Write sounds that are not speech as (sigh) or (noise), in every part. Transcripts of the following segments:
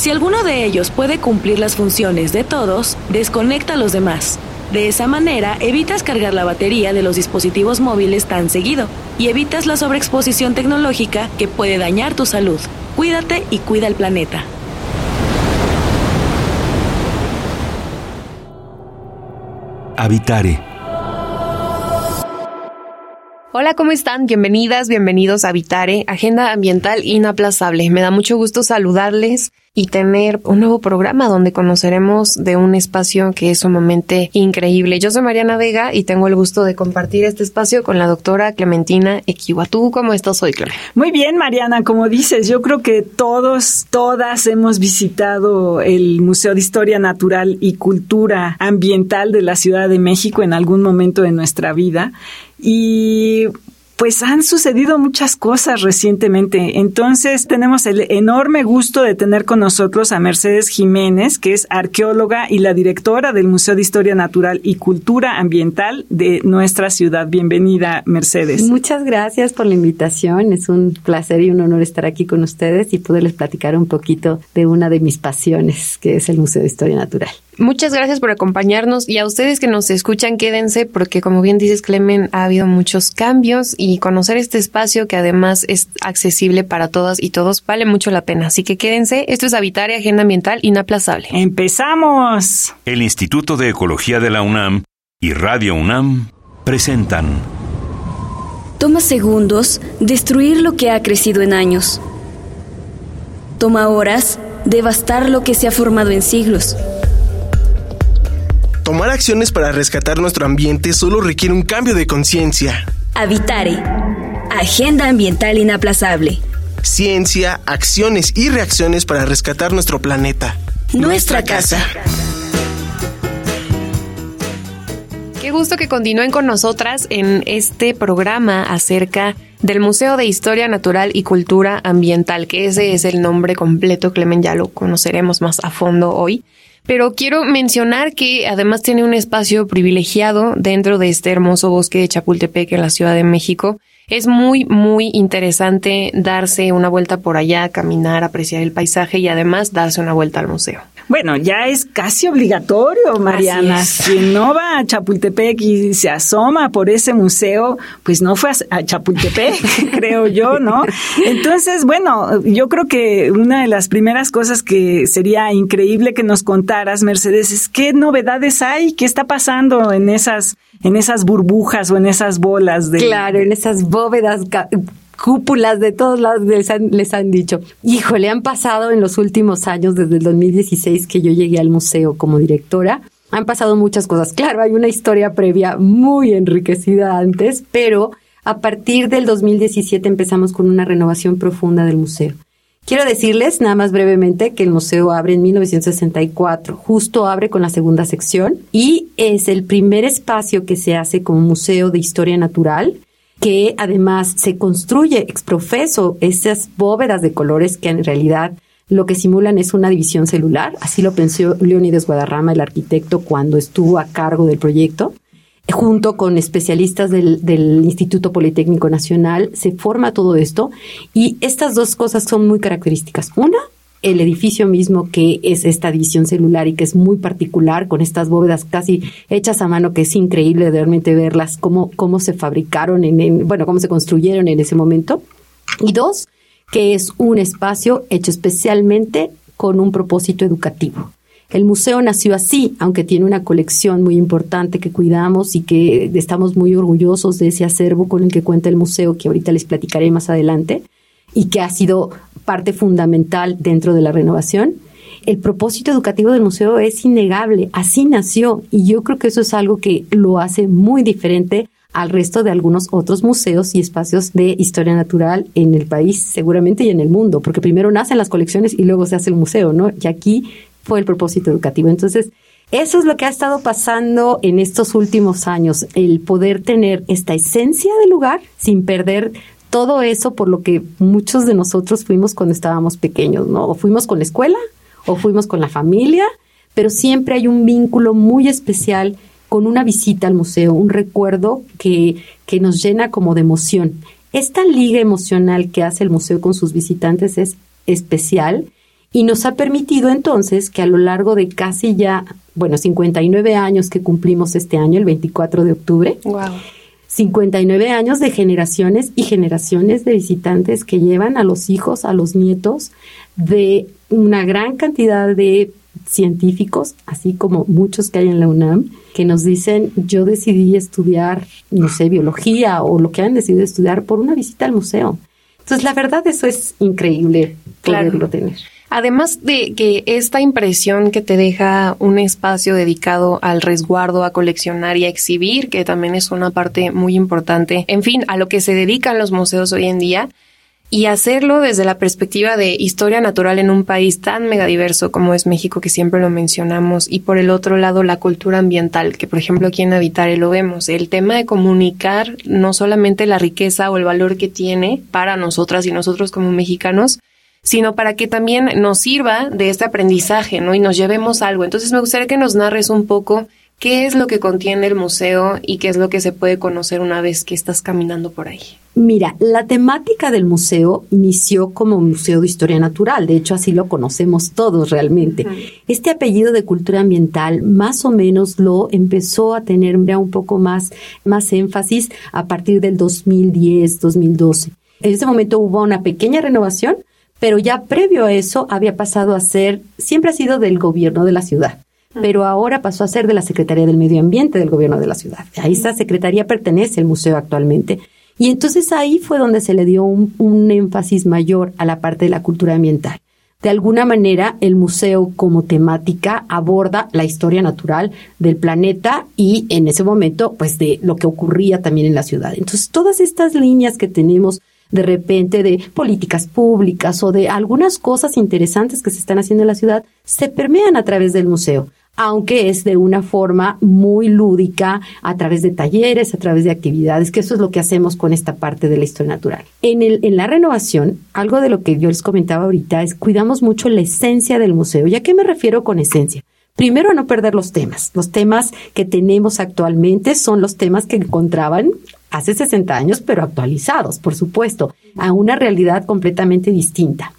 Si alguno de ellos puede cumplir las funciones de todos, desconecta a los demás. De esa manera evitas cargar la batería de los dispositivos móviles tan seguido y evitas la sobreexposición tecnológica que puede dañar tu salud. Cuídate y cuida el planeta. Habitare Hola, ¿cómo están? Bienvenidas, bienvenidos a Habitare, Agenda Ambiental Inaplazable. Me da mucho gusto saludarles y tener un nuevo programa donde conoceremos de un espacio que es sumamente increíble. Yo soy Mariana Vega y tengo el gusto de compartir este espacio con la doctora Clementina Equiwa. ¿Tú cómo estás hoy, Clemente? Muy bien, Mariana, como dices, yo creo que todos, todas hemos visitado el Museo de Historia Natural y Cultura Ambiental de la Ciudad de México en algún momento de nuestra vida. Y pues han sucedido muchas cosas recientemente. Entonces tenemos el enorme gusto de tener con nosotros a Mercedes Jiménez, que es arqueóloga y la directora del Museo de Historia Natural y Cultura Ambiental de nuestra ciudad. Bienvenida, Mercedes. Muchas gracias por la invitación. Es un placer y un honor estar aquí con ustedes y poderles platicar un poquito de una de mis pasiones, que es el Museo de Historia Natural. Muchas gracias por acompañarnos y a ustedes que nos escuchan, quédense porque como bien dices Clemen, ha habido muchos cambios y conocer este espacio que además es accesible para todas y todos vale mucho la pena. Así que quédense, esto es Habitar y Agenda Ambiental Inaplazable. ¡Empezamos! El Instituto de Ecología de la UNAM y Radio UNAM presentan Toma segundos destruir lo que ha crecido en años. Toma horas devastar lo que se ha formado en siglos. Tomar acciones para rescatar nuestro ambiente solo requiere un cambio de conciencia. Habitare. Agenda ambiental inaplazable. Ciencia, acciones y reacciones para rescatar nuestro planeta. Nuestra, casa. Qué gusto que continúen con nosotras en este programa acerca del Museo de Historia Natural y Cultura Ambiental, que ese es el nombre completo, Clemen, ya lo conoceremos más a fondo hoy. Pero quiero mencionar que además tiene un espacio privilegiado dentro de este hermoso bosque de Chapultepec en la Ciudad de México. Es muy, muy interesante darse una vuelta por allá, caminar, apreciar el paisaje y además darse una vuelta al museo. Bueno, ya es casi obligatorio, Mariana. Si no va a Chapultepec y se asoma por ese museo, pues no fue a Chapultepec, (laughs) creo yo, ¿no? Entonces, bueno, yo creo que una de las primeras cosas que sería increíble que nos contaras, Mercedes, es qué novedades hay, qué está pasando en esas, en esas burbujas o en esas bolas de. Claro, en esas bóvedas cúpulas de todos lados les han, les han dicho. Híjole, han pasado en los últimos años, desde el 2016 que yo llegué al museo como directora, han pasado muchas cosas. Claro, hay una historia previa muy enriquecida antes, pero a partir del 2017 empezamos con una renovación profunda del museo. Quiero decirles, nada más brevemente, que el museo abre en 1964, justo abre con la segunda sección y es el primer espacio que se hace como museo de historia natural que además se construye exprofeso esas bóvedas de colores que en realidad lo que simulan es una división celular. Así lo pensó Leonides Guadarrama, el arquitecto, cuando estuvo a cargo del proyecto. Junto con especialistas del, Instituto Politécnico Nacional, se forma todo esto y estas dos cosas son muy características. Una, el edificio mismo que es esta división celular y que es muy particular con estas bóvedas casi hechas a mano que es increíble realmente verlas cómo cómo se fabricaron en, bueno cómo se construyeron en ese momento. Y dos que es un espacio hecho especialmente con un propósito educativo. El museo nació así, aunque tiene una colección muy importante que cuidamos y que estamos muy orgullosos de ese acervo con el que cuenta el museo, que ahorita les platicaré más adelante, y que ha sido parte fundamental dentro de la renovación. El propósito educativo del museo es innegable, así nació y yo creo que eso es algo que lo hace muy diferente al resto de algunos otros museos y espacios de historia natural en el país, seguramente y en el mundo, porque primero nacen las colecciones y luego se hace el museo, ¿no? Y aquí fue el propósito educativo. Entonces, Eso es lo que ha estado pasando en estos últimos años, el poder tener esta esencia del lugar sin perder todo eso por lo que muchos de nosotros fuimos cuando estábamos pequeños, ¿no? O fuimos con la escuela o fuimos con la familia, pero siempre hay un vínculo muy especial con una visita al museo, un recuerdo que, que nos llena como de emoción. Esta liga emocional que hace el museo con sus visitantes es especial y nos ha permitido entonces que a lo largo de casi ya, bueno, 59 años que cumplimos este año, el 24 de octubre, Wow. 59 años de generaciones y generaciones de visitantes que llevan a los hijos, a los nietos, de una gran cantidad de científicos, así como muchos que hay en la UNAM, que nos dicen, yo decidí estudiar, no sé, biología o lo que han decidido estudiar por una visita al museo. Entonces, la verdad, eso es increíble Claro. poderlo tener. Además de que esta impresión que te deja un espacio dedicado al resguardo, a coleccionar y a exhibir, que también es una parte muy importante, en fin, a lo que se dedican los museos hoy en día, y hacerlo desde la perspectiva de historia natural en un país tan megadiverso como es México, que siempre lo mencionamos, y por el otro lado la cultura ambiental, que por ejemplo aquí en Habitare lo vemos, el tema de comunicar no solamente la riqueza o el valor que tiene para nosotras y nosotros como mexicanos, sino para que también nos sirva de este aprendizaje, ¿no? Y nos llevemos algo. Entonces me gustaría que nos narres un poco qué es lo que contiene el museo y qué es lo que se puede conocer una vez que estás caminando por ahí. Mira, la temática del museo inició como Museo de Historia Natural, de hecho así lo conocemos todos realmente. Este apellido de cultura ambiental más o menos lo empezó a tener ya un poco más, más énfasis a partir del 2010, 2012. En ese momento hubo una pequeña renovación, pero ya previo a eso había pasado a ser, siempre ha sido del gobierno de la ciudad pero ahora pasó a ser de la Secretaría del Medio Ambiente del Gobierno de la Ciudad. A esa secretaría pertenece el museo actualmente. Y entonces ahí fue donde se le dio un, un énfasis mayor a la parte de la cultura ambiental. De alguna manera, el museo como temática aborda la historia natural del planeta y en ese momento, pues de lo que ocurría también en la ciudad. Entonces, todas estas líneas que tenemos de repente de políticas públicas o de algunas cosas interesantes que se están haciendo en la ciudad, se permean a través del museo aunque es de una forma muy lúdica, a través de talleres, a través de actividades, que eso es lo que hacemos con esta parte de la historia natural. En, el, en la renovación, algo de lo que yo les comentaba ahorita es cuidamos mucho la esencia del museo. ¿Y a qué me refiero con esencia? Primero, no perder los temas. Los temas que tenemos actualmente son los temas que encontraban hace 60 años, pero actualizados, por supuesto, a una realidad completamente distinta.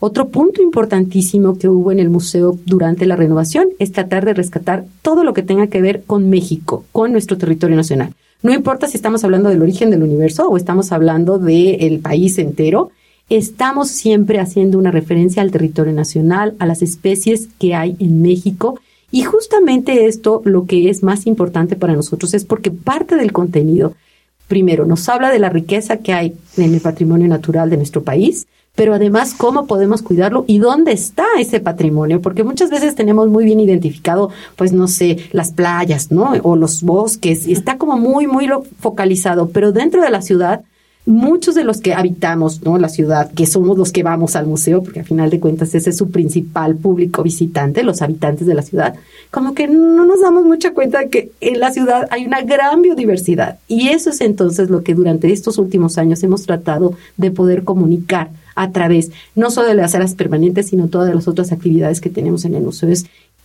Otro punto importantísimo que hubo en el museo durante la renovación es tratar de rescatar todo lo que tenga que ver con México, con nuestro territorio nacional. No importa si estamos hablando del origen del universo o estamos hablando del país entero, estamos siempre haciendo una referencia al territorio nacional, a las especies que hay en México. Y justamente esto, lo que es más importante para nosotros es porque parte del contenido, primero, nos habla de la riqueza que hay en el patrimonio natural de nuestro país, pero además cómo podemos cuidarlo y dónde está ese patrimonio, porque muchas veces tenemos muy bien identificado, pues no sé, las playas, ¿no? O los bosques, está como muy, muy focalizado, pero dentro de la ciudad, muchos de los que habitamos, ¿no? La ciudad, que somos los que vamos al museo, porque al final de cuentas ese es su principal público visitante, los habitantes de la ciudad, como que no nos damos mucha cuenta de que en la ciudad hay una gran biodiversidad. Y eso es entonces lo que durante estos últimos años hemos tratado de poder comunicar a través no solo de las salas permanentes, sino todas las otras actividades que tenemos en el museo.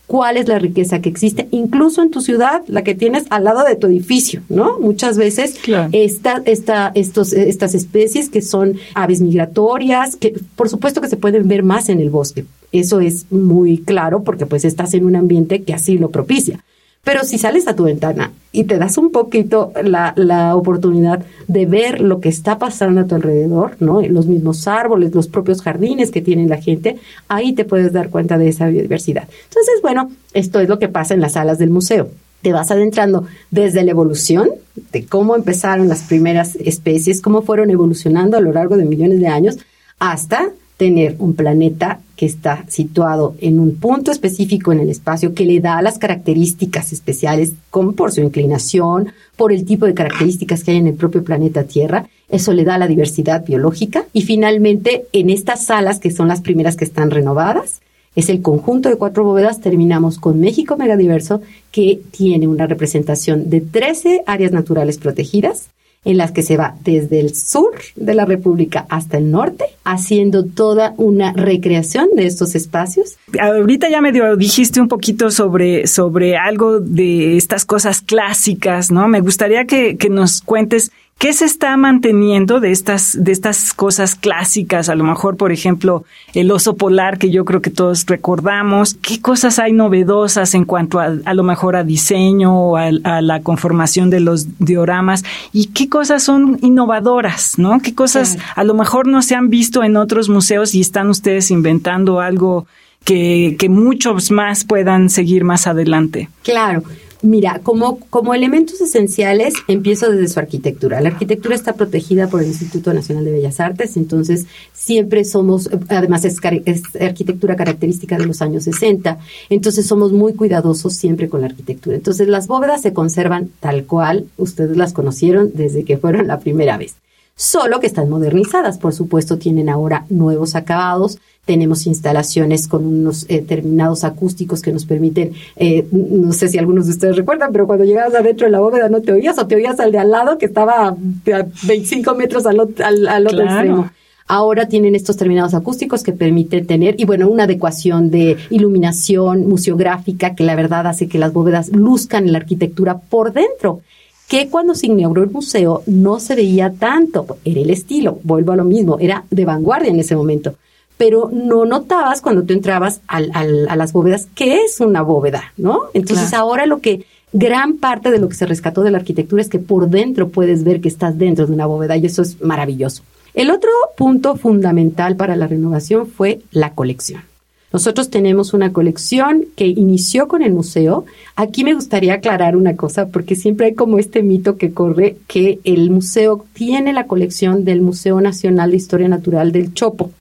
Cuál es la riqueza que existe, incluso en tu ciudad, la que tienes al lado de tu edificio, ¿no? Muchas veces Claro. esta, esta, estos, estas especies que son aves migratorias, que por supuesto que se pueden ver más en el bosque. Eso es muy claro porque pues estás en un ambiente que así lo propicia. Pero si sales a tu ventana y te das un poquito la, la, oportunidad de ver lo que está pasando a tu alrededor, ¿no? Los mismos árboles, los propios jardines que tiene la gente, ahí te puedes dar cuenta de esa biodiversidad. Entonces, bueno, esto es lo que pasa en las salas del museo. Te vas adentrando desde la evolución, de cómo empezaron las primeras especies, cómo fueron evolucionando a lo largo de millones de años, hasta tener un planeta que está situado en un punto específico en el espacio que le da las características especiales como por su inclinación, por el tipo de características que hay en el propio planeta Tierra. Eso le da la diversidad biológica. Y finalmente, en estas salas, que son las primeras que están renovadas, Es el conjunto de cuatro bóvedas. Terminamos con México Megadiverso, que tiene una representación de 13 áreas naturales protegidas, en las que se va desde el sur de la República hasta el norte, haciendo toda una recreación de estos espacios. Ahorita ya medio dijiste un poquito sobre, sobre algo de estas cosas clásicas, ¿no? Me gustaría que, que nos cuentes ¿Qué se está manteniendo de estas, de estas cosas clásicas? A lo mejor, por ejemplo, el oso polar, que yo creo que todos recordamos. ¿Qué cosas hay novedosas en cuanto a, a lo mejor a diseño o a, la conformación de los dioramas? ¿Y qué cosas son innovadoras, no? ¿Qué cosas a lo mejor no se han visto en otros museos y están ustedes inventando algo que, que muchos más puedan seguir más adelante? Claro. Mira, como, como elementos esenciales, empiezo desde su arquitectura. La arquitectura está protegida por el Instituto Nacional de Bellas Artes, entonces siempre somos, además es, arquitectura característica de los años 60, entonces somos muy cuidadosos siempre con la arquitectura. Entonces las bóvedas se conservan tal cual ustedes las conocieron desde que fueron la primera vez solo que están modernizadas. Por supuesto, tienen ahora nuevos acabados, tenemos instalaciones con unos eh, terminados acústicos que nos permiten, eh, no sé si algunos de ustedes recuerdan, pero cuando llegabas adentro de la bóveda no te oías o te oías al de al lado que estaba a 25 metros al, al, otro extremo. Ahora tienen estos terminados acústicos que permiten tener, y bueno, una adecuación de iluminación museográfica que la verdad hace que las bóvedas luzcan en la arquitectura por dentro que cuando se inauguró el museo no se veía tanto, era el estilo, vuelvo a lo mismo, era de vanguardia en ese momento pero no notabas cuando tú entrabas al, a las bóvedas qué es una bóveda, ¿no? Entonces ahora lo que gran parte de lo que se rescató de la arquitectura es que por dentro puedes ver que estás dentro de una bóveda y eso es maravilloso. El otro punto fundamental para la renovación fue la colección. Nosotros tenemos una colección que inició con el museo. Aquí me gustaría aclarar una cosa, porque siempre hay como este mito que corre que el museo tiene la colección del Museo Nacional de Historia Natural del Chopo.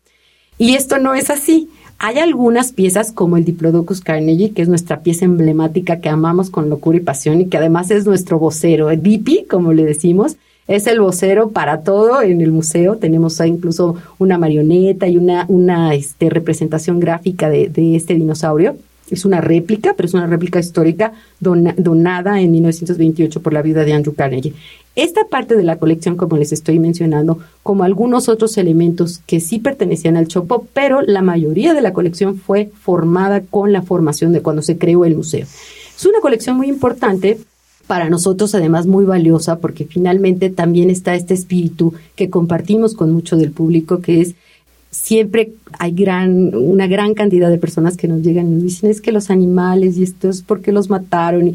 Y esto no es así. Hay algunas piezas como el Diplodocus Carnegie, que es nuestra pieza emblemática que amamos con locura y pasión y que además es nuestro vocero, el Dipi, como le decimos, es el vocero para todo en el museo. Tenemos incluso una marioneta y una, una este, representación gráfica de, este dinosaurio. Es una réplica, pero es una réplica histórica donada en 1928 por la viuda de Andrew Carnegie. Esta parte de la colección, como les estoy mencionando, como algunos otros elementos que sí pertenecían al Chopo, pero la mayoría de la colección fue formada con la formación de cuando se creó el museo. Es una colección muy importante para nosotros además muy valiosa porque finalmente también está este espíritu que compartimos con mucho del público que es siempre hay gran, una gran cantidad de personas que nos llegan y nos dicen es que los animales y esto es porque los mataron.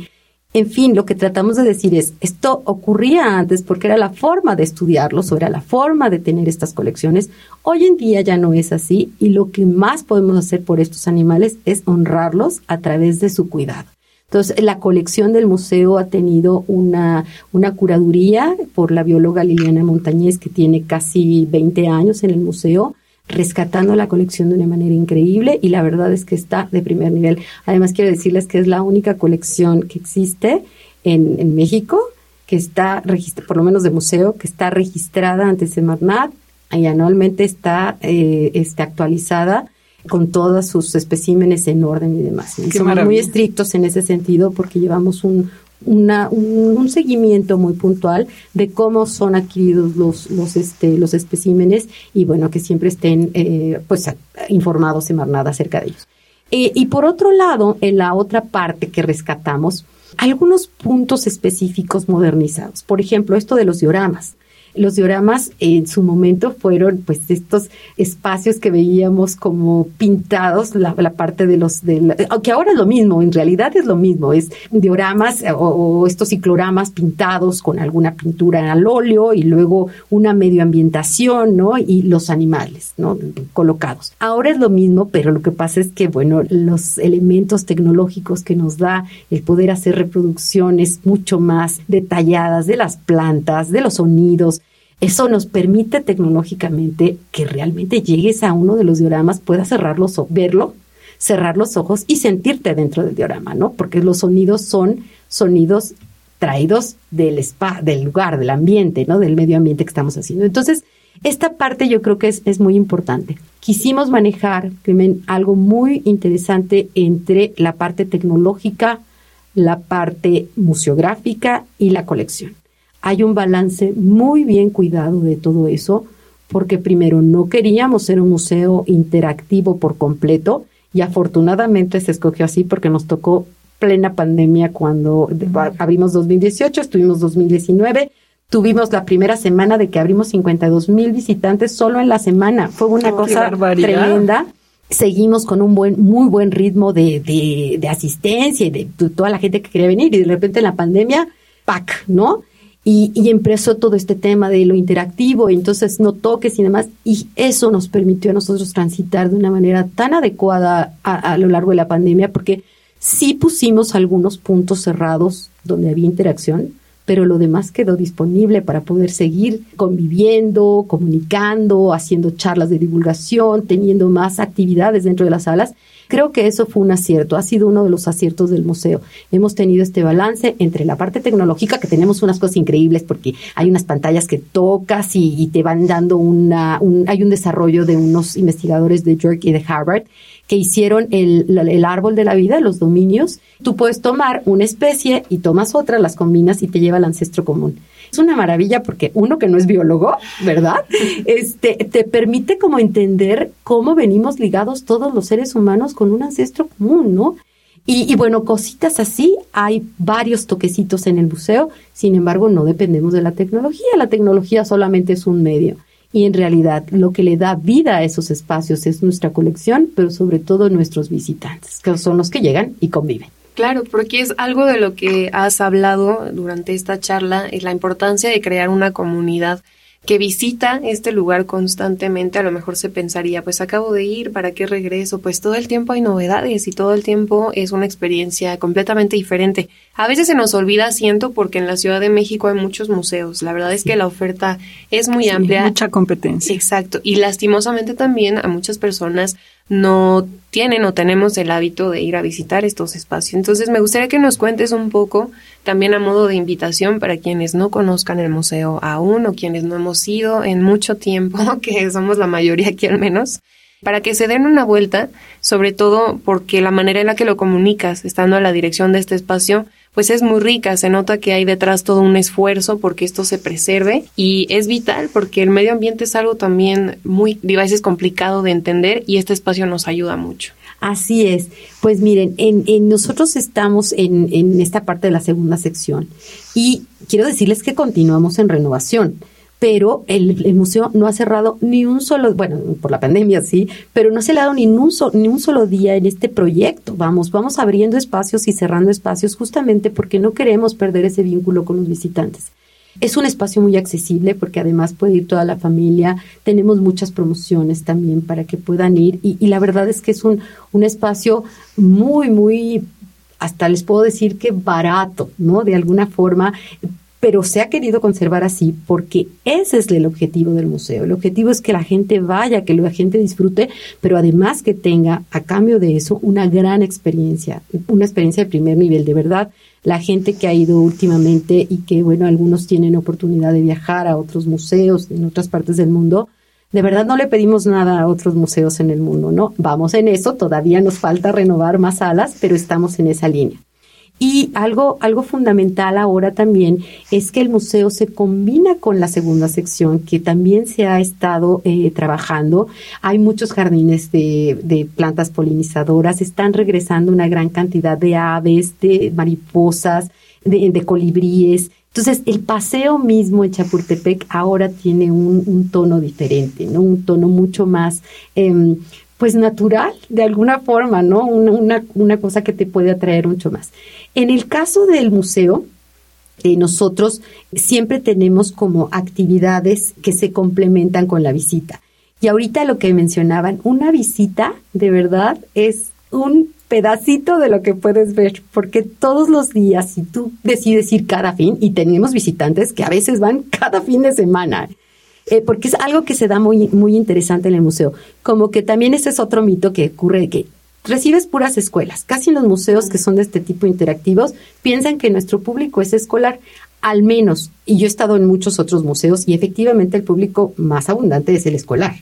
En fin, lo que tratamos de decir es, esto ocurría antes porque era la forma de estudiarlos o era la forma de tener estas colecciones. Hoy en día ya no es así y lo que más podemos hacer por estos animales es honrarlos a través de su cuidado. Entonces, la colección del museo ha tenido una, una curaduría por la bióloga Liliana Montañez, que tiene casi 20 años en el museo rescatando la colección de una manera increíble y la verdad es que está de primer nivel. Además, quiero decirles que es la única colección que existe en, en México que está registrada, por lo menos de museo, que está registrada ante Semarnat y anualmente está eh, este, actualizada con todos sus especímenes en orden y demás. Y somos muy estrictos en ese sentido porque llevamos un, una, un, seguimiento muy puntual de cómo son adquiridos los, los, este, los especímenes y bueno, que siempre estén eh, pues informados en Marnada acerca de ellos. Eh, y por otro lado, en la otra parte que rescatamos, algunos puntos específicos modernizados. Por ejemplo, esto de los dioramas. Los dioramas en su momento fueron pues estos espacios que veíamos como pintados, la, parte de los, de aunque ahora es lo mismo, en realidad es lo mismo, es dioramas o, estos cicloramas pintados con alguna pintura al óleo y luego una medioambientación, ¿no? Y los animales, ¿no? Colocados. Ahora es lo mismo, pero lo que pasa es que, bueno, los elementos tecnológicos que nos da el poder hacer reproducciones mucho más detalladas de las plantas, de los sonidos, eso nos permite tecnológicamente que realmente llegues a uno de los dioramas, puedas cerrarlos o verlo, cerrar los ojos y sentirte dentro del diorama, ¿no? Porque los sonidos son sonidos traídos del spa, del lugar, del ambiente, ¿no? Del medio ambiente que estamos haciendo. Entonces, Esta parte yo creo que es, es muy importante. Quisimos manejar, Crimen, algo muy interesante entre la parte tecnológica, la parte museográfica y la colección. Hay un balance muy bien cuidado de todo eso, porque primero no queríamos ser un museo interactivo por completo y afortunadamente se escogió así porque nos tocó plena pandemia cuando abrimos 2018, estuvimos 2019, tuvimos la primera semana de que abrimos 52 mil visitantes solo en la semana. Fue una cosa tremenda. Seguimos con un buen, muy buen ritmo de, de, de asistencia y de, toda la gente que quería venir y de repente en la pandemia, ¡pac! ¿no? Y, y, empezó todo este tema de lo interactivo, y entonces no toques y demás, y eso nos permitió a nosotros transitar de una manera tan adecuada a, a lo largo de la pandemia, porque Sí pusimos algunos puntos cerrados donde había interacción, pero lo demás quedó disponible para poder seguir conviviendo, comunicando, haciendo charlas de divulgación, teniendo más actividades dentro de las salas Creo que eso fue un acierto, ha sido uno de los aciertos del museo. Hemos tenido este balance entre la parte tecnológica, que tenemos unas cosas increíbles porque hay unas pantallas que tocas y, te van dando una, hay un desarrollo de unos investigadores de York y de Harvard que hicieron el, el, árbol de la vida, los dominios. Tú puedes tomar una especie y tomas otra, las combinas y te lleva al ancestro común. Es una maravilla porque uno que no es biólogo, ¿verdad? (laughs) Este, te permite como entender cómo venimos ligados todos los seres humanos con un ancestro común, ¿no? Y, y, bueno, cositas así, hay varios toquecitos en el museo, sin embargo, no dependemos de la tecnología, la tecnología solamente es un medio. Y en realidad lo que le da vida a esos espacios es nuestra colección, pero sobre todo nuestros visitantes, que son los que llegan y conviven. Claro, porque es algo de lo que has hablado durante esta charla, es la importancia de crear una comunidad que visita este lugar constantemente, a lo mejor se pensaría, pues acabo de ir, ¿para qué regreso? Pues todo el tiempo hay novedades y todo el tiempo es una experiencia completamente diferente. A veces se nos olvida, siento, porque en la Ciudad de México hay muchos museos. La verdad es que la oferta es muy amplia. Mucha competencia. Exacto. Y lastimosamente también a muchas personas no tienen o tenemos el hábito de ir a visitar estos espacios. Entonces me gustaría que nos cuentes un poco, también a modo de invitación para quienes no conozcan el museo aún o quienes no hemos ido en mucho tiempo, (laughs) que somos la mayoría aquí al menos, para que se den una vuelta, sobre todo porque la manera en la que lo comunicas, estando a la dirección de este espacio, pues es muy rica, se nota que hay detrás todo un esfuerzo porque esto se preserve y es vital porque el medio ambiente es algo también muy, a veces complicado de entender y este espacio nos ayuda mucho. Así es. Pues miren, en, nosotros estamos en, en esta parte de la segunda sección y quiero decirles que continuamos en renovación pero el, museo no ha cerrado ni un solo, bueno, por la pandemia sí, pero no se le ha dado ni un, ni un solo día en este proyecto. Vamos, vamos abriendo espacios y cerrando espacios justamente porque no queremos perder ese vínculo con los visitantes. Es un espacio muy accesible porque además puede ir toda la familia. Tenemos muchas promociones también para que puedan ir y, y la verdad es que es un, un espacio muy, muy hasta les puedo decir que barato, ¿no? De alguna forma, pero se ha querido conservar así porque ese es el objetivo del museo. El objetivo es que la gente vaya, que la gente disfrute, pero además que tenga a cambio de eso una gran experiencia, una experiencia de primer nivel, de verdad. La gente que ha ido últimamente y que, bueno, algunos tienen oportunidad de viajar a otros museos en otras partes del mundo, de verdad no le pedimos nada a otros museos en el mundo, ¿no? Vamos en eso, todavía nos falta renovar más salas, pero estamos en esa línea. Y algo, algo fundamental ahora también es que el museo se combina con la segunda sección que también se ha estado eh, trabajando. Hay muchos jardines de, de plantas polinizadoras, están regresando una gran cantidad de aves, de mariposas, de, colibríes. Entonces, el paseo mismo en Chapultepec ahora tiene un, tono diferente, ¿no? Un tono mucho más, eh, pues natural, de alguna forma, ¿no? Una, una, una cosa que te puede atraer mucho más. En el caso del museo, eh, nosotros siempre tenemos como actividades que se complementan con la visita. Y ahorita lo que mencionaban, una visita de verdad es un pedacito de lo que puedes ver, porque todos los días, si tú decides ir cada fin, y tenemos visitantes que a veces van cada fin de semana, eh, porque es algo que se da muy, muy interesante en el museo, como que también ese es otro mito que ocurre, que recibes puras escuelas. Casi en los museos que son de este tipo interactivos piensan que nuestro público es escolar. al menos, y yo he estado en muchos otros museos y efectivamente el público más abundante es el escolar.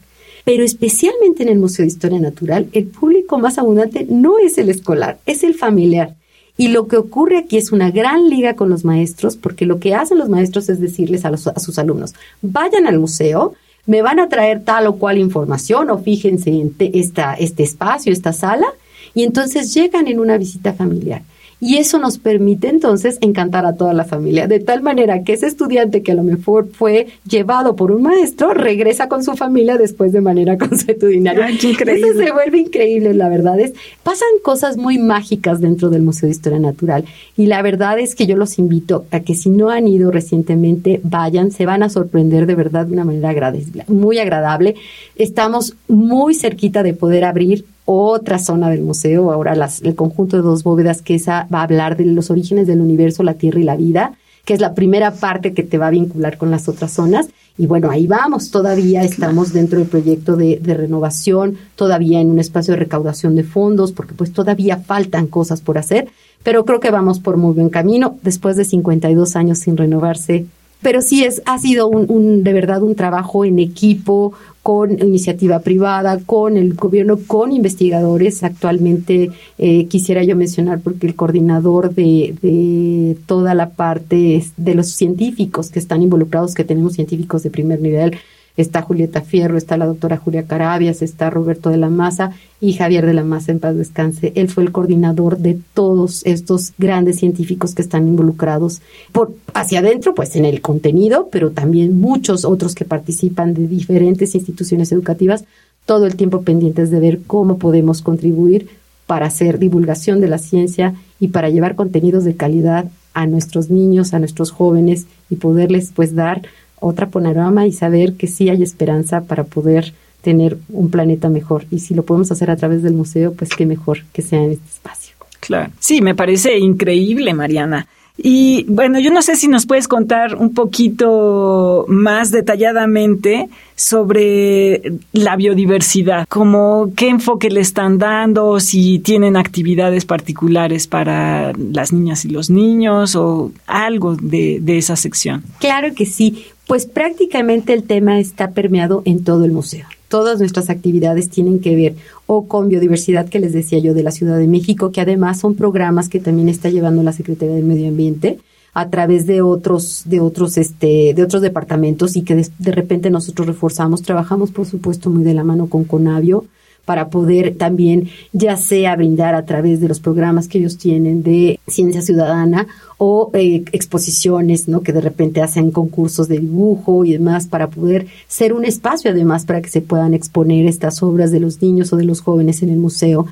Pero especialmente en el Museo de Historia Natural, el público más abundante no es el escolar, es el familiar. Y lo que ocurre aquí es una gran liga con los maestros, porque lo que hacen los maestros es decirles a, a sus alumnos, vayan al museo, me van a traer tal o cual información o fíjense en esta, este espacio, esta sala, y entonces llegan en una visita familiar. Y eso nos permite entonces encantar a toda la familia, de tal manera que ese estudiante que a lo mejor fue llevado por un maestro regresa con su familia después de manera (laughs) consuetudinaria. Ay, qué increíble. Eso se vuelve increíble, la verdad es. Pasan cosas muy mágicas dentro del Museo de Historia Natural y la verdad es que yo los invito a que si no han ido recientemente, vayan, se van a sorprender de verdad de una manera agradable, muy agradable. Estamos muy cerquita de poder abrir otra zona del museo, ahora las, el conjunto de dos bóvedas, que esa va a hablar de los orígenes del universo, la Tierra y la vida, que es la primera parte que te va a vincular con las otras zonas. Y bueno, ahí vamos, todavía estamos dentro del proyecto de, de renovación, todavía en un espacio de recaudación de fondos, porque pues todavía faltan cosas por hacer, pero creo que vamos por muy buen camino. Después de 52 años sin renovarse, pero sí es, ha sido un, un, de verdad un trabajo en equipo, con iniciativa privada, con el gobierno, con investigadores. Actualmente eh, quisiera yo mencionar porque el coordinador de, de toda la parte de los científicos que están involucrados, que tenemos científicos de primer nivel, está Julieta Fierro, está la doctora Julia Carabias, está Roberto de la Maza y Javier de la Maza en paz descanse. Él fue el coordinador de todos estos grandes científicos que están involucrados por hacia adentro, pues en el contenido, pero también muchos otros que participan de diferentes instituciones educativas, todo el tiempo pendientes de ver cómo podemos contribuir para hacer divulgación de la ciencia y para llevar contenidos de calidad a nuestros niños, a nuestros jóvenes y poderles pues dar otra panorama y saber que sí hay esperanza para poder tener un planeta mejor. Y si lo podemos hacer a través del museo, pues qué mejor que sea en este espacio. Claro. Sí, me parece increíble, Mariana. Y bueno, yo no sé si nos puedes contar un poquito más detalladamente sobre la biodiversidad, como qué enfoque le están dando, si tienen actividades particulares para las niñas y los niños o algo de, de esa sección. Claro que sí. Pues prácticamente el tema está permeado en todo el museo. Todas nuestras actividades tienen que ver o con biodiversidad que les decía yo de la Ciudad de México, que además son programas que también está llevando la Secretaría del Medio Ambiente a través de otros de otros este de otros departamentos y que de, de repente nosotros reforzamos, trabajamos por supuesto muy de la mano con Conavio para poder también ya sea brindar a través de los programas que ellos tienen de ciencia ciudadana o eh, exposiciones, ¿no? Que de repente hacen concursos de dibujo y demás para poder ser un espacio además para que se puedan exponer estas obras de los niños o de los jóvenes en el museo.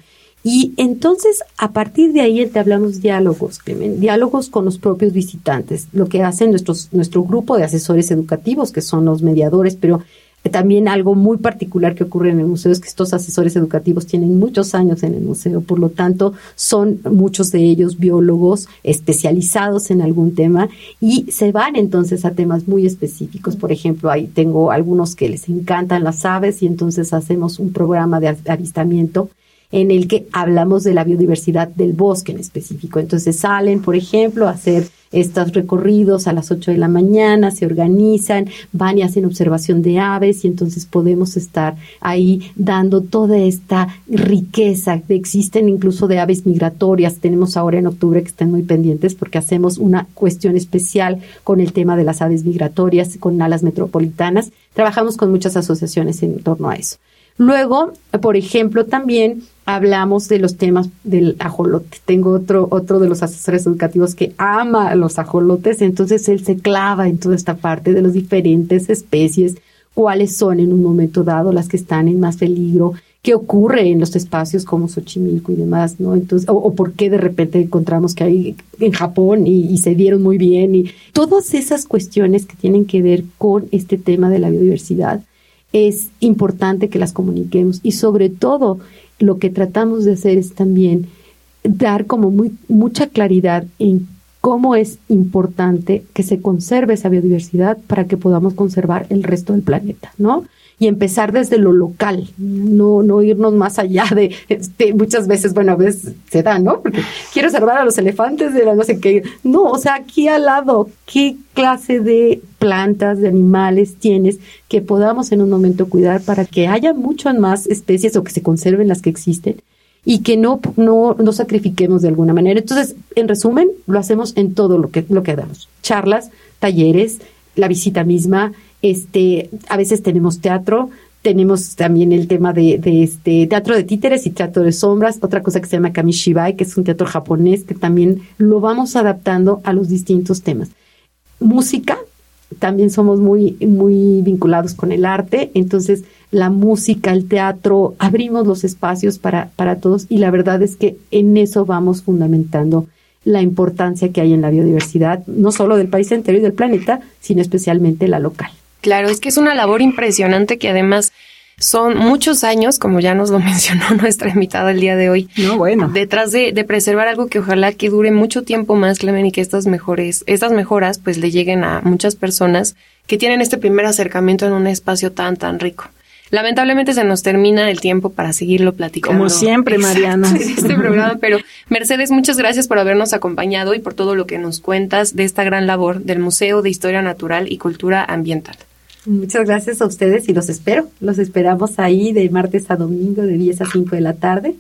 Y entonces, a partir de ahí entablamos diálogos, Clemen, diálogos con los propios visitantes, lo que hacen nuestros, nuestro grupo de asesores educativos, que son los mediadores, pero también algo muy particular que ocurre en el museo es que estos asesores educativos tienen muchos años en el museo, por lo tanto son muchos de ellos biólogos especializados en algún tema y se van entonces a temas muy específicos. Por ejemplo, ahí tengo algunos que les encantan las aves y entonces hacemos un programa de avistamiento en el que hablamos de la biodiversidad del bosque en específico. Entonces salen, por ejemplo, a hacer estos recorridos a las 8 de la mañana, se organizan, van y hacen observación de aves y entonces podemos estar ahí dando toda esta riqueza. Existen incluso de aves migratorias. Tenemos ahora en octubre que estén muy pendientes porque hacemos una cuestión especial con el tema de las aves migratorias, con alas metropolitanas. Trabajamos con muchas asociaciones en torno a eso. Luego, por ejemplo, también hablamos de los temas del ajolote. Tengo otro, otro de los asesores educativos que ama los ajolotes, entonces él se clava en toda esta parte de las diferentes especies, cuáles son en un momento dado las que están en más peligro, qué ocurre en los espacios como Xochimilco y demás, ¿no? Entonces, o, por qué de repente encontramos que hay en Japón y, y, se dieron muy bien y todas esas cuestiones que tienen que ver con este tema de la biodiversidad es importante que las comuniquemos y sobre todo lo que tratamos de hacer es también dar como muy, mucha claridad en cómo es importante que se conserve esa biodiversidad para que podamos conservar el resto del planeta, ¿no? Y empezar desde lo local, no, no irnos más allá de, este, muchas veces, bueno, a veces se da, ¿no? Porque quiero salvar a los elefantes de la no sé qué. No, o sea, aquí al lado, ¿qué clase de plantas, de animales tienes que podamos en un momento cuidar para que haya muchas más especies o que se conserven las que existen? y que no, no, no sacrifiquemos de alguna manera. Entonces, en resumen, lo hacemos en todo lo que, lo que damos. Charlas, talleres, la visita misma, este, a veces tenemos teatro, tenemos también el tema de, este teatro de títeres y teatro de sombras, otra cosa que se llama Kamishibai, que es un teatro japonés que también lo vamos adaptando a los distintos temas. Música, también somos muy, muy vinculados con el arte, entonces la música, el teatro, abrimos los espacios para, para todos y la verdad es que en eso vamos fundamentando la importancia que hay en la biodiversidad, no solo del país entero y del planeta, sino especialmente la local. Claro, es que es una labor impresionante que además son muchos años, como ya nos lo (laughs) mencionó nuestra invitada el día de hoy. No, bueno. Detrás de, de, preservar algo que ojalá que dure mucho tiempo más, Clemen, y que estas mejores, estas mejoras pues le lleguen a muchas personas que tienen este primer acercamiento en un espacio tan, tan rico. Lamentablemente se nos termina el tiempo para seguirlo platicando. Como siempre, Mariana. (laughs) En este programa, pero Mercedes, muchas gracias por habernos acompañado y por todo lo que nos cuentas de esta gran labor del Museo de Historia Natural y Cultura Ambiental. Muchas gracias a ustedes y los espero. Los esperamos ahí de martes a domingo de 10 a 5 de la tarde.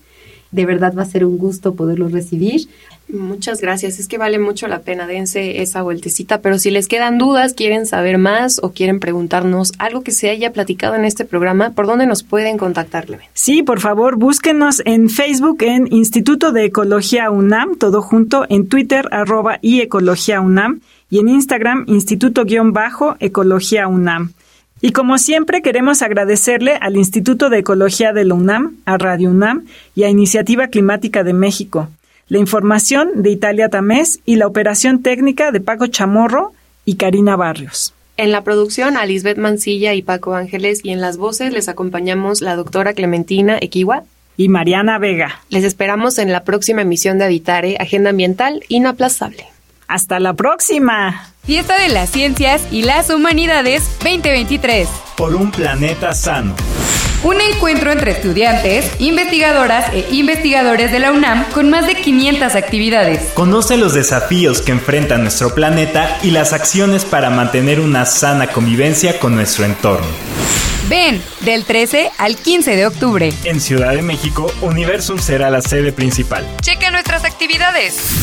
De verdad va a ser un gusto poderlos recibir. Muchas gracias. Es que vale mucho la pena. Dense esa vueltecita. Pero si les quedan dudas, quieren saber más o quieren preguntarnos algo que se haya platicado en este programa, ¿por dónde nos pueden contactar, Sí, por favor, búsquenos en Facebook en Instituto de Ecología UNAM, todo junto, en Twitter, arroba y Ecología UNAM, y en Instagram, Instituto-Ecología UNAM. Y como siempre queremos agradecerle al Instituto de Ecología de la UNAM, a Radio UNAM y a Iniciativa Climática de México. La información de Italia Tamés y la operación técnica de Paco Chamorro y Karina Barrios. En la producción a Lisbeth Mancilla y Paco Ángeles y en las voces les acompañamos la doctora Clementina Equiwa y Mariana Vega. Les esperamos en la próxima emisión de Habitare, Agenda Ambiental Inaplazable. Hasta la próxima. Fiesta de las Ciencias y las Humanidades 2023. Por un planeta sano. Un encuentro entre estudiantes, investigadoras e investigadores de la UNAM con más de 500 actividades. Conoce los desafíos que enfrenta nuestro planeta y las acciones para mantener una sana convivencia con nuestro entorno. Ven, del 13 al 15 de octubre. En Ciudad de México, Universum será la sede principal. Checa nuestras actividades.